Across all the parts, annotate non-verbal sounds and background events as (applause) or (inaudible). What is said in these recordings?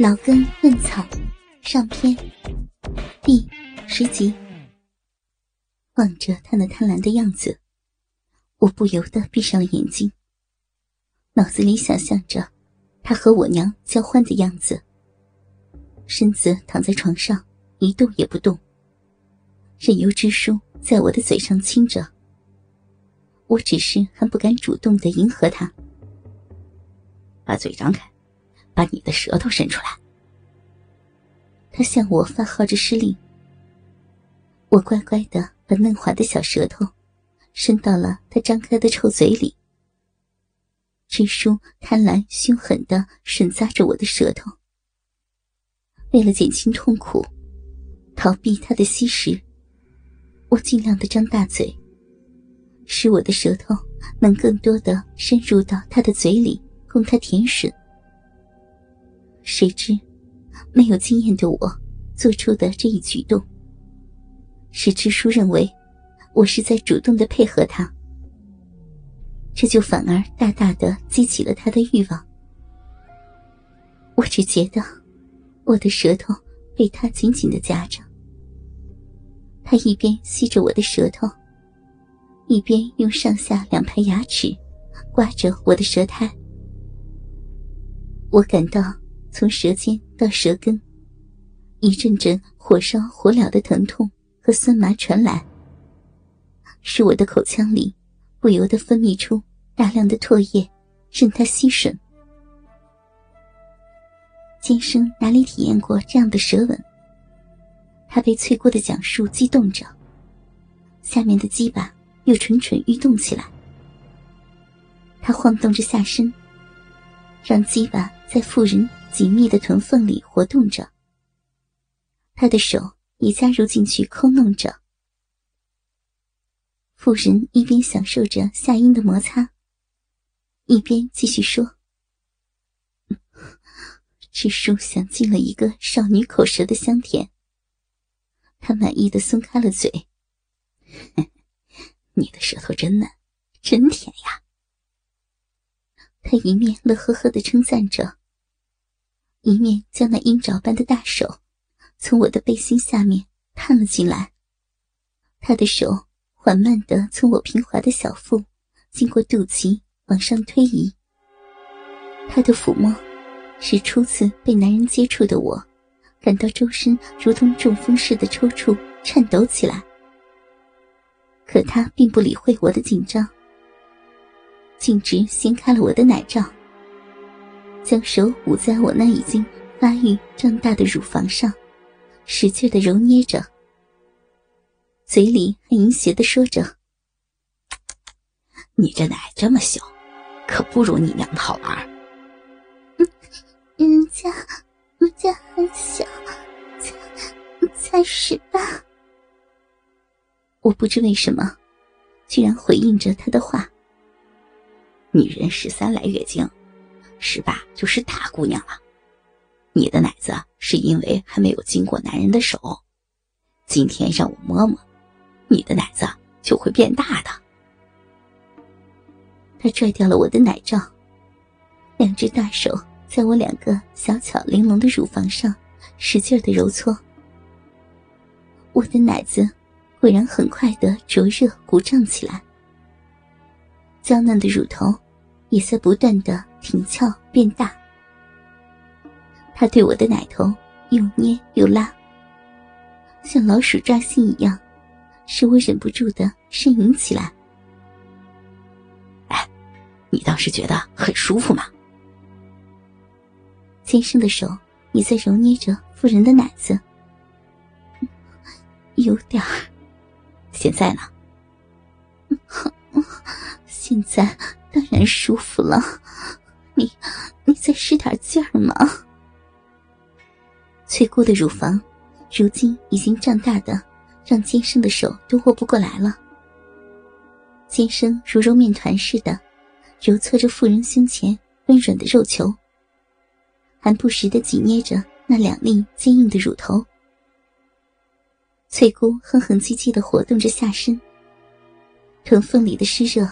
老根问草上篇第十集。望着他那贪婪的样子，我不由得闭上了眼睛，脑子里想象着他和我娘交欢的样子，身子躺在床上一动也不动，任由支书在我的嘴上亲着。我只是还不敢主动的迎合他，把嘴张开。把你的舌头伸出来。他向我发号着施令。我乖乖的把嫩滑的小舌头伸到了他张开的臭嘴里。支书贪婪凶狠的吮咂着我的舌头。为了减轻痛苦，逃避他的吸食，我尽量的张大嘴，使我的舌头能更多的深入到他的嘴里，供他舔吮。谁知，没有经验的我做出的这一举动，使支书认为我是在主动的配合他，这就反而大大的激起了他的欲望。我只觉得我的舌头被他紧紧的夹着，他一边吸着我的舌头，一边用上下两排牙齿刮着我的舌苔，我感到。从舌尖到舌根，一阵阵火烧火燎的疼痛和酸麻传来，使我的口腔里不由得分泌出大量的唾液，任它吸吮。今生哪里体验过这样的舌吻？他被翠姑的讲述激动着，下面的鸡巴又蠢蠢欲动起来。他晃动着下身，让鸡巴在妇人。紧密的臀缝里活动着，他的手也加入进去抠弄着。妇人一边享受着下阴的摩擦，一边继续说：“这书想尽了一个少女口舌的香甜。”他满意的松开了嘴：“你的舌头真嫩，真甜呀。”他一面乐呵呵的称赞着。一面将那鹰爪般的大手从我的背心下面探了进来，他的手缓慢地从我平滑的小腹经过肚脐往上推移。他的抚摸使初次被男人接触的我感到周身如同中风似的抽搐、颤抖起来。可他并不理会我的紧张，径直掀开了我的奶罩。将手捂在我那已经发育胀大的乳房上，使劲的揉捏着，嘴里还淫邪的说着：“你这奶这么小，可不如你娘的好玩。”“人家，人家很小，才才十八。”我不知为什么，居然回应着他的话：“女人十三来月经。”十八就是大姑娘了，你的奶子是因为还没有经过男人的手，今天让我摸摸，你的奶子就会变大的。他拽掉了我的奶罩，两只大手在我两个小巧玲珑的乳房上使劲的揉搓，我的奶子果然很快的灼热鼓胀起来，娇嫩的乳头也在不断的。挺翘变大，他对我的奶头又捏又拉，像老鼠抓心一样，使我忍不住的呻吟起来。哎，你当时觉得很舒服吗？先生的手也在揉捏着妇人的奶子，有点儿。现在呢？(laughs) 现在当然舒服了。你，你再使点劲儿嘛！(laughs) 翠姑的乳房，如今已经胀大的，让坚生的手都握不过来了。坚生如揉面团似的，揉搓着妇人胸前温软的肉球，还不时的挤捏着那两粒坚硬的乳头。翠姑哼哼唧唧的活动着下身，臀缝里的湿热，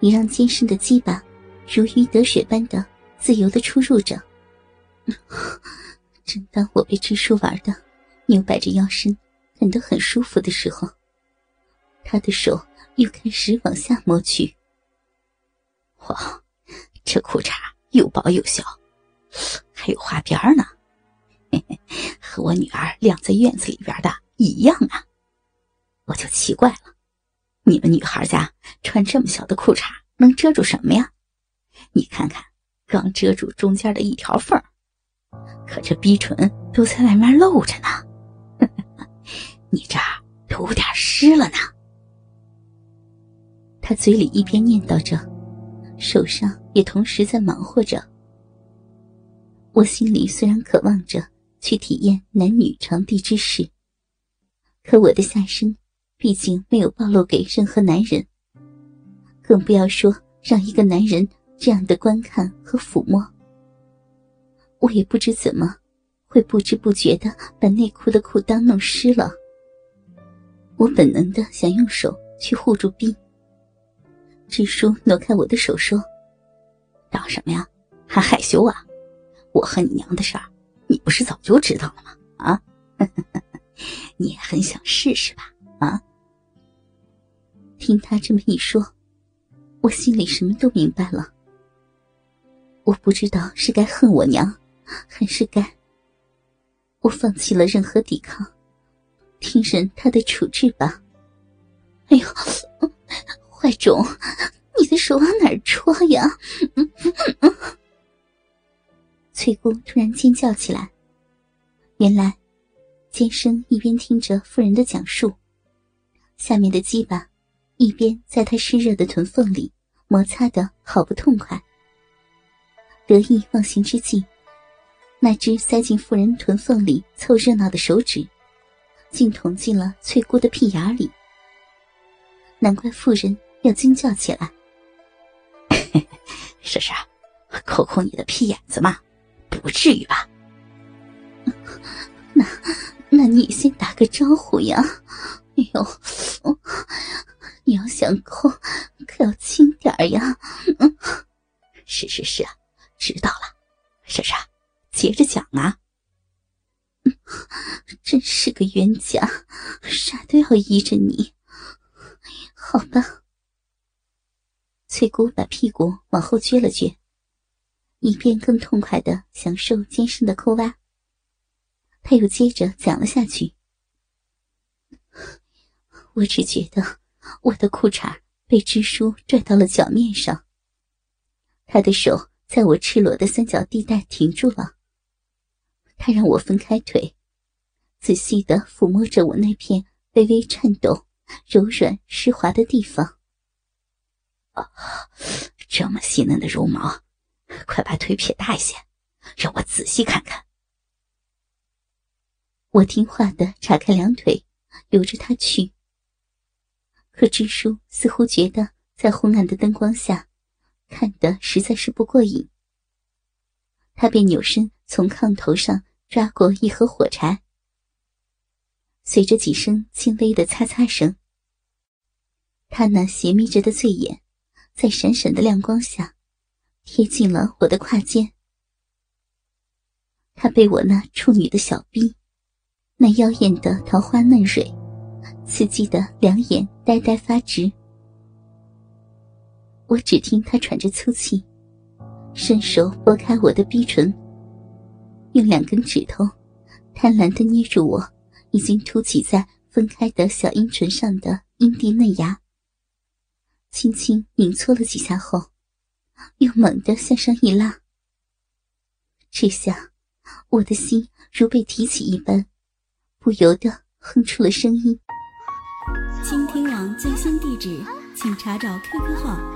也让坚生的鸡巴。如鱼得水般的自由的出入着，(laughs) 正当我被支书玩的扭摆着腰身，感到很舒服的时候，他的手又开始往下摸去。哇，这裤衩又薄又小，还有花边呢，嘿嘿，和我女儿晾在院子里边的一样啊！我就奇怪了，你们女孩家穿这么小的裤衩能遮住什么呀？你看看，刚遮住中间的一条缝可这逼唇都在外面露着呢。(laughs) 你这儿都有点湿了呢。他嘴里一边念叨着，手上也同时在忙活着。我心里虽然渴望着去体验男女床地之事，可我的下身毕竟没有暴露给任何男人，更不要说让一个男人这样的观看和抚摸。我也不知怎么，会不知不觉的把内裤的裤裆弄湿了。我本能的想用手去护住臂。支书挪开我的手说：“当什么呀？还害羞啊？我和你娘的事儿，你不是早就知道了吗？啊，(laughs) 你也很想试试吧？啊？”听他这么一说，我心里什么都明白了。我不知道是该恨我娘。还是该我放弃了任何抵抗，听任他的处置吧。哎呦，坏种！你的手往哪儿戳呀？(laughs) 翠姑突然尖叫起来。原来，尖生一边听着夫人的讲述，下面的鸡巴一边在他湿热的臀缝里摩擦的好不痛快。得意忘形之际。那只塞进妇人臀缝里凑热闹的手指，竟捅进了翠姑的屁眼里。难怪妇人要惊叫起来：“ (laughs) 是是，抠抠你的屁眼子嘛，不至于吧？” (laughs) 那，那你先打个招呼呀！哎呦，你要想抠，可要轻点呀！(laughs) 是是是啊，知道了，莎莎。接着讲啊！真是个冤家，啥都要依着你。好吧。翠姑把屁股往后撅了撅，以便更痛快的享受尖深的抠挖。他又接着讲了下去：“我只觉得我的裤衩被支书拽到了脚面上，他的手在我赤裸的三角地带停住了。”他让我分开腿，仔细的抚摸着我那片微微颤抖、柔软湿滑的地方。啊，这么细嫩的绒毛，快把腿撇大一些，让我仔细看看。我听话的岔开两腿，由着他去。可支书似乎觉得在昏暗的灯光下，看得实在是不过瘾。他便扭身从炕头上抓过一盒火柴，随着几声轻微的擦擦声，他那斜眯着的醉眼，在闪闪的亮光下，贴近了我的胯间。他被我那处女的小臂，那妖艳的桃花嫩蕊，刺激的两眼呆呆发直。我只听他喘着粗气。伸手拨开我的逼唇，用两根指头贪婪的捏住我已经凸起在分开的小阴唇上的阴蒂嫩芽，轻轻拧搓了几下后，又猛地向上一拉。这下，我的心如被提起一般，不由得哼出了声音。倾听网最新地址，请查找 QQ 号。